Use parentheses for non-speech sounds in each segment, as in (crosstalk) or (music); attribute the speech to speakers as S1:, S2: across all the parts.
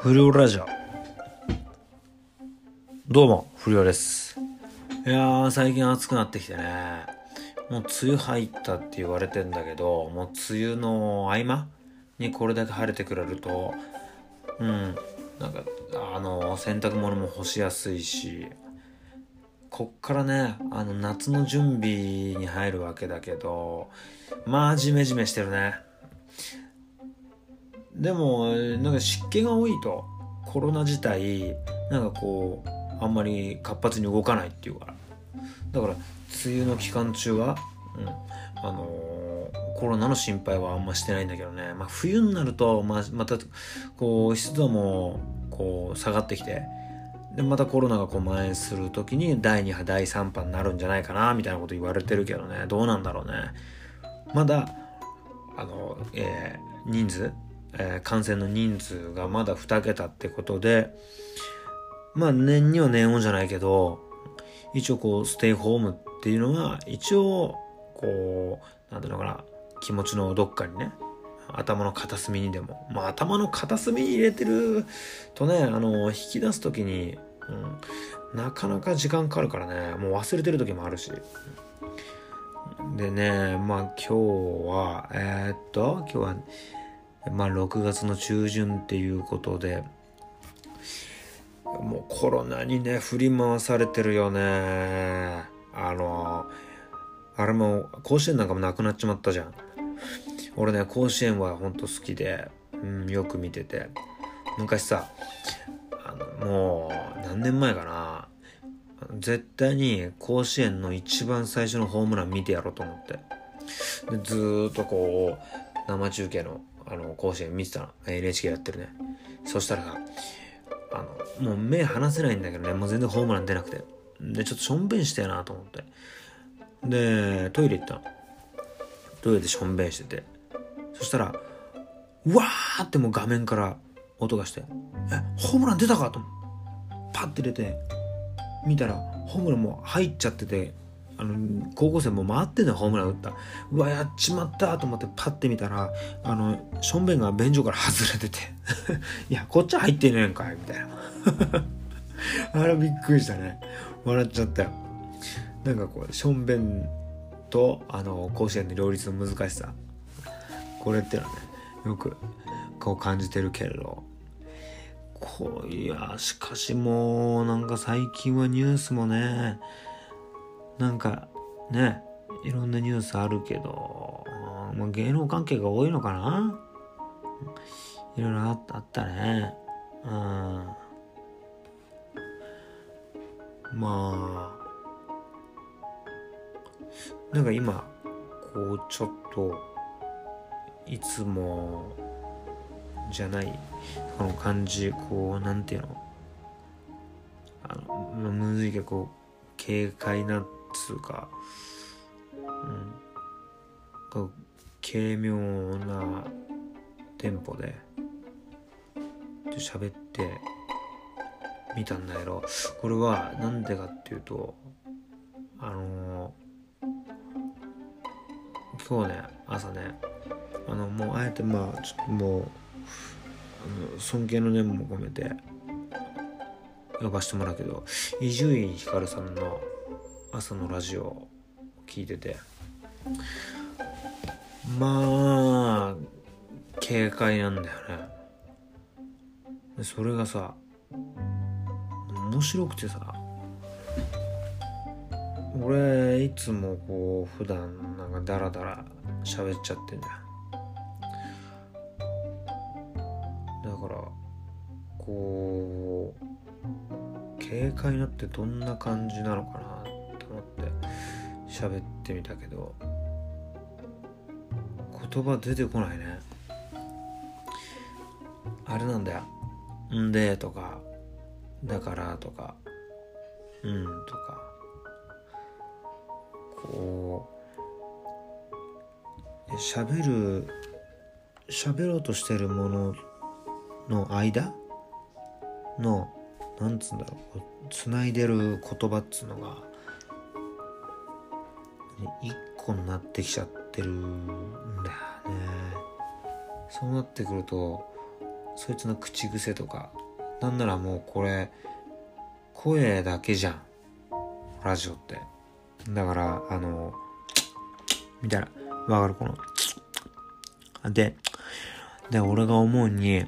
S1: 不良ラジオ。どうも不良です。いやー最近暑くなってきてね。もう梅雨入ったって言われてんだけどもう梅雨の合間にこれだけ晴れてくれるとうんなんかあの洗濯物も干しやすいしこっからねあの夏の準備に入るわけだけどまあジメジメしてるね。でもなんか湿気が多いとコロナ自体なんかこうあんまり活発に動かないっていうか。らだから梅雨の期間中は、うん、あのー、コロナの心配はあんましてないんだけどね、まあ、冬になるとままたこう湿度もこう下がってきてでまたコロナがこう蔓延する時に第2波第3波になるんじゃないかなみたいなこと言われてるけどね。どうなんだろうね。まだあの、えー、人数えー、感染の人数がまだ2桁ってことで、まあ年には年音じゃないけど、一応こうステイホームっていうのは一応こう、なんていうのかな、気持ちのどっかにね、頭の片隅にでも、まあ頭の片隅に入れてるとね、あの、引き出す時に、うん、なかなか時間かかるからね、もう忘れてる時もあるし。でね、まあ今日は、えー、っと、今日は、まあ6月の中旬っていうことでもうコロナにね振り回されてるよね。あのあれも甲子園なんかもなくなっちまったじゃん。俺ね甲子園はほんと好きで、うん、よく見てて。昔さあのもう何年前かな。絶対に甲子園の一番最初のホームラン見てやろうと思って。でずっとこう生中継のあの、甲子園見てたの。NHK やってるね。そしたらさ、あの、もう目離せないんだけどね、もう全然ホームラン出なくて。で、ちょっとしょんべんしてやなと思って。で、トイレ行ったの。トイレでしょんべんしてて。そしたら、うわーってもう画面から音がして、え、ホームラン出たかと思って。パッて出て、見たら、ホームランもう入っちゃってて、あの、高校生も回ってんだよ、ホームラン打った。うわ、やっちまったと思ってパッて見たら、あの、しょんべんが便所から外れてて (laughs) いや、こっち入ってねえんかい、みたいな (laughs) あれびっくりしたね。笑っちゃったよ。なんかこう、しょんべんと、あの、甲子園の両立の難しさ。これってのはね、よく、こう感じてるけれど。こういやしかしもうなんか最近はニュースもねなんかねいろんなニュースあるけど、まあ、芸能関係が多いのかな？いろいろあったね。うん。まあなんか今こうちょっといつもじゃないこの感じこうなんていうの？あのむずいけどこう軽快なつうか、うん、軽妙なテンポで喋ってみたんだけどこれは何でかっていうとあのー、今日ね朝ねあのもうあえてまあちょっともうあの尊敬の念も込めて呼ばしてもらうけど伊集院光さんの朝のラジオを聞いてて。まあ軽快なんだよね。それがさ面白くてさ俺いつもこう普段なんかダラダラ喋っちゃってんじゃん。だからこう軽快なってどんな感じなのかな喋ってみたけど言葉出てこないね。あれなんだよ「んで」とか「だから」とか「うん」とか。こう喋る喋ろうとしてるものの間？のなんつうんだろう。つないでる言葉っつうのが一個になってきちゃってるんだよね。そうなってくるとそいつの口癖とかなんならもうこれ声だけじゃん。ラジオって。だからあのみたいなわかる？このでで俺が思うに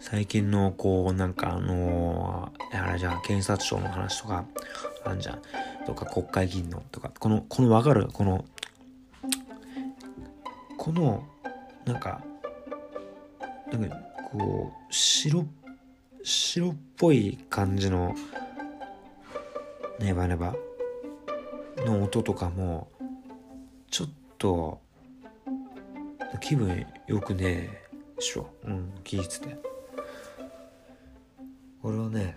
S1: 最近のこうなんかあのー、あれじゃん検察庁の話とかあんじゃん。とか国会議員のとかこのこのわかる？このこのなんかなんかこう白白っぽい感じのネバネバの音とかもちょっと気分よくねえしょう。ん聞いて。て俺はね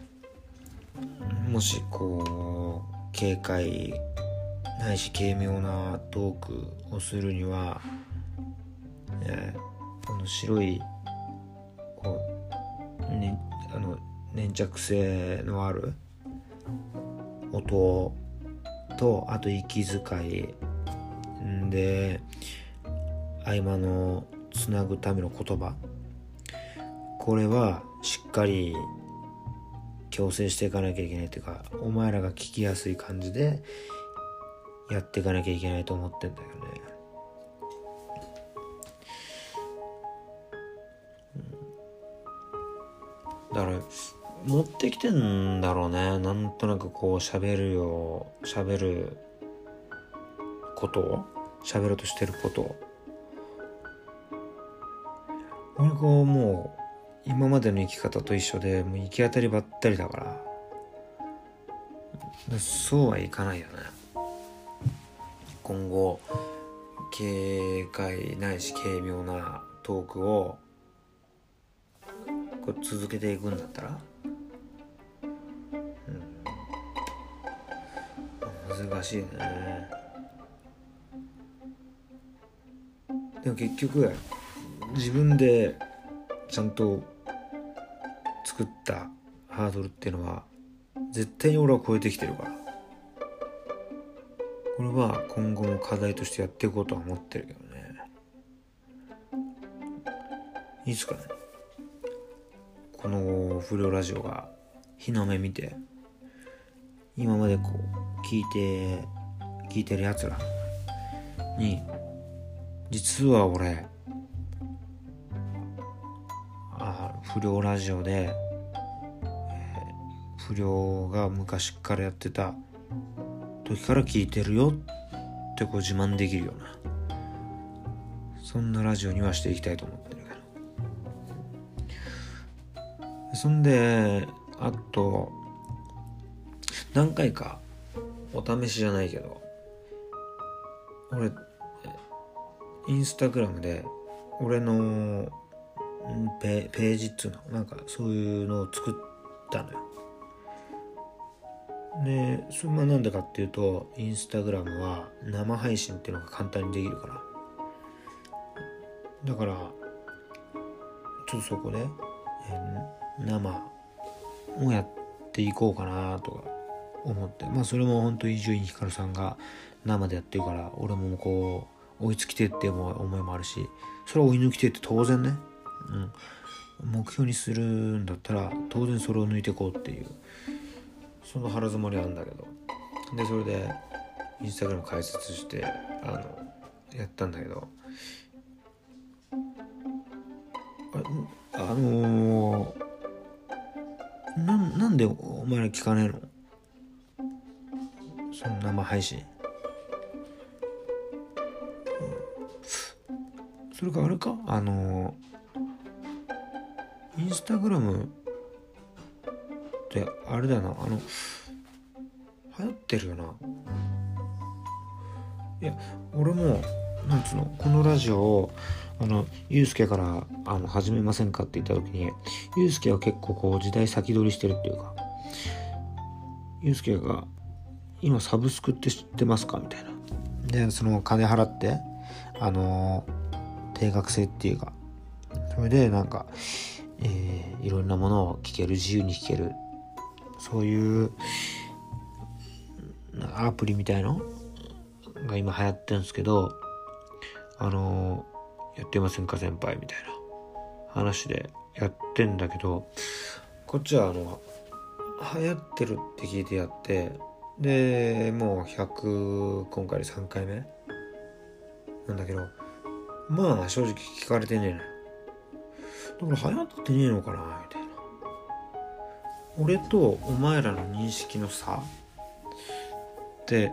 S1: もしこう軽快ないし軽妙なトークをするには、えー、この白いこう、ね、あの粘着性のある音とあと息遣いで合間のつなぐための言葉。これはしっかり強制していかなきゃいけないっていうかお前らが聞きやすい感じでやっていかなきゃいけないと思ってんだよね。だから持ってきてんだろうね。なんとなくこう喋るよ喋ることを喋ろうとしてることを。俺こうもう今までの生き方と一緒でもう行き当たりばったりだから。そうはいかないよね。今後軽快ないし軽妙なトークをこう続けていくんだったら。難しいね。でも結局自分でちゃんと作ったハードルっていうのは絶対に俺は超えてきてるから。これは今後も課題としてやっていこうとは思ってるけどね。いつかね。この不良ラジオが日の目見て今までこう聞いて聞いてるやつらに実は俺不良ラジオで、えー、不良が昔からやってた時から聞いてるよってこう自慢できるようなそんなラジオにはしていきたいと思ってるけどそんであと何回かお試しじゃないけど俺インスタグラムで俺のペページっつうのなんかそういうのを作ったのよ。でそれまあなんでかっていうとインスタグラムは生配信っていうのが簡単にできるから。だからちょっとそこで、え生をやっていこうかなとか思って。まあそれも本当伊集院光さんが生でやってるから俺もこう追いつきてって思いもあるしそれは追い抜きてって当然ね、うん、目標にするんだったら当然それを抜いていこうっていう。その腹積もりあるんだけど。でそれでインスタグラム開設してあのやったんだけど。ああのー、ななんでお前ら聞かねえの？その生配信。それかあれか？あのインスタグラムってあれだよな。あの流行ってるよな。いや俺もなんつうの？このラジオをあのユうスケからあの始めませんかって言った時にユうスケは結構こう時代先取りしてるっていうかユうスケが今サブスクって知ってますかみたいな。でその金払ってあの定額制っていうか。それでなんか、えー、いろんなものを聞ける自由に聞ける。そういうアプリみたいの？が今流行ってるんですけどあのー、やってませんか先輩みたいな。話でやってんだけどこっちはあの流行ってるって聞いてやってでもう100今回で3回目なんだけどまあ正直聞かれてねえなだから流行ってねえのかなみたいな。俺とお前らの認識の差って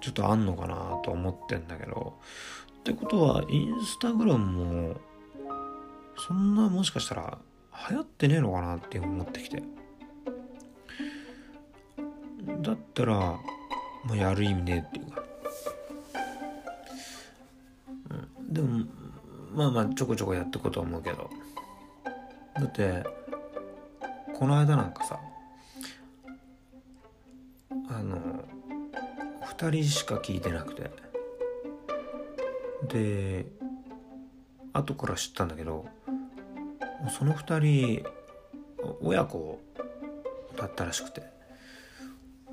S1: ちょっとあんのかなと思ってんだけど。ってことはインスタグラムもそんなもしかしたら流行ってねえのかなって思ってきて。だったら、まあ、やる意味ねえっていうか、うん、でもまあまあちょこちょこやっていこうと思うけど。だってこの間なんかさあの2人しか聞いてなくて。で後から知ったんだけどその2人親子だったらしくて。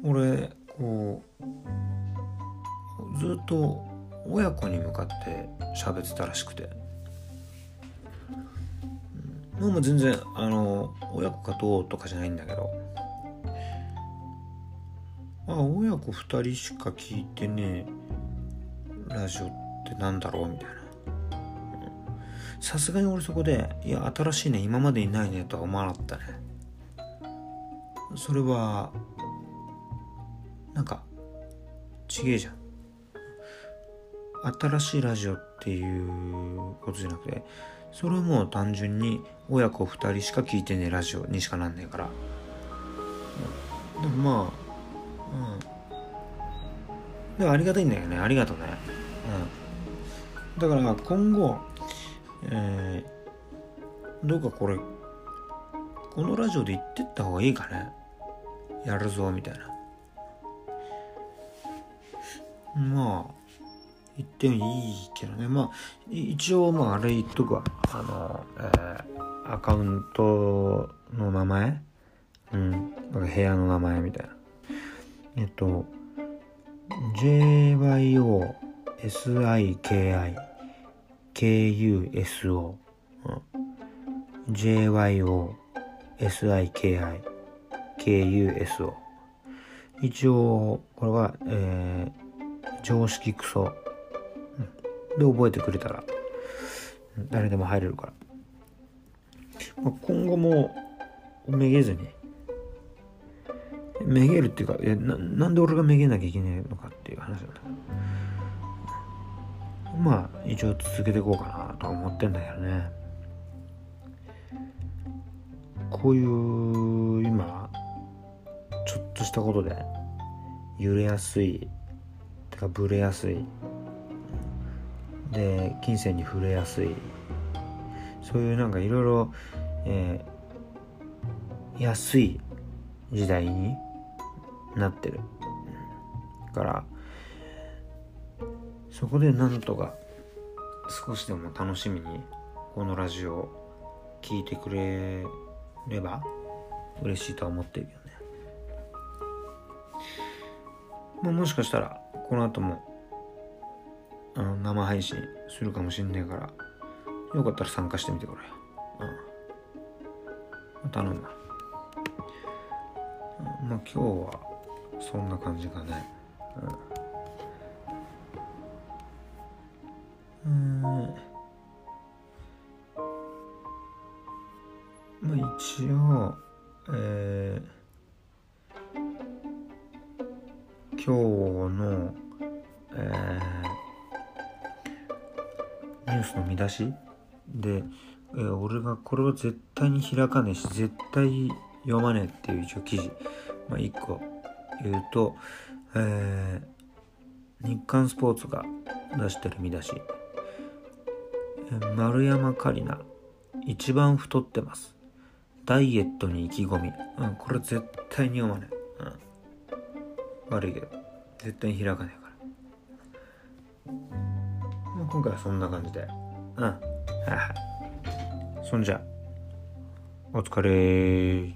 S1: 俺こうずっと親子に向かって喋ってたらしくて。もう全然あの親子かどうとかじゃないんだけど。まあ親子2人しか聞いてねラジオってなんだろうみたいな。さすがに俺そこでいや新しいね今までにないねとは思わなかったね。それはなんかちげえじゃん。新しいラジオっていうことじゃなくてそれはもう単純に親子2人しか聞いてねえラジオにしかなんねえから。でもまあうん。でもありがたいんだよね。ありがとうね。うん。だから今後えー、どうかこれこのラジオで言ってった方がいいかね。やるぞみたいな。まあ言ってもいいけどね。まあ一応まああれ言っとくわあの、えー、アカウントの名前？うん。部屋の名前みたいな。えっと JYOSIKI KUSO、うん、JYOSIKI KUSO 一応これは、えー常識クソ、で覚えてくれたら誰でも入れるから、まあ、今後もめげずにめげるっていうかえななんで俺がめげなきゃいけないのかっていう話だった。まあ一応続けていこうかなとは思ってんだけどね。こういう今ちょっとしたことで揺れやすいてかブレやすいで金銭に触れやすいそういうなんかいろいろ安い時代になってるからそこでなんとか少しでも楽しみにこのラジオを聴いてくれれば嬉しいとは思ってるよね。まあ、もしかしたらこの後もあの生配信するかもしんねえからよかったら参加してみてくれよ。うん。頼む。まあ今日はそんな感じかね。うん。うんまあ一応、えー今日の、えー、ニュースの見出し？で、え、俺がこれは絶対に開かねえし絶対読まねえっていう一応記事、まあ、1個言うと、えー、日刊スポーツが出してる見出し。丸山桂里奈一番太ってます。ダイエットに意気込み、うん、これ絶対に読まない悪いけど絶対に開かないから。今回はそんな感じで。うん。はいはい。そんじゃ。お疲れ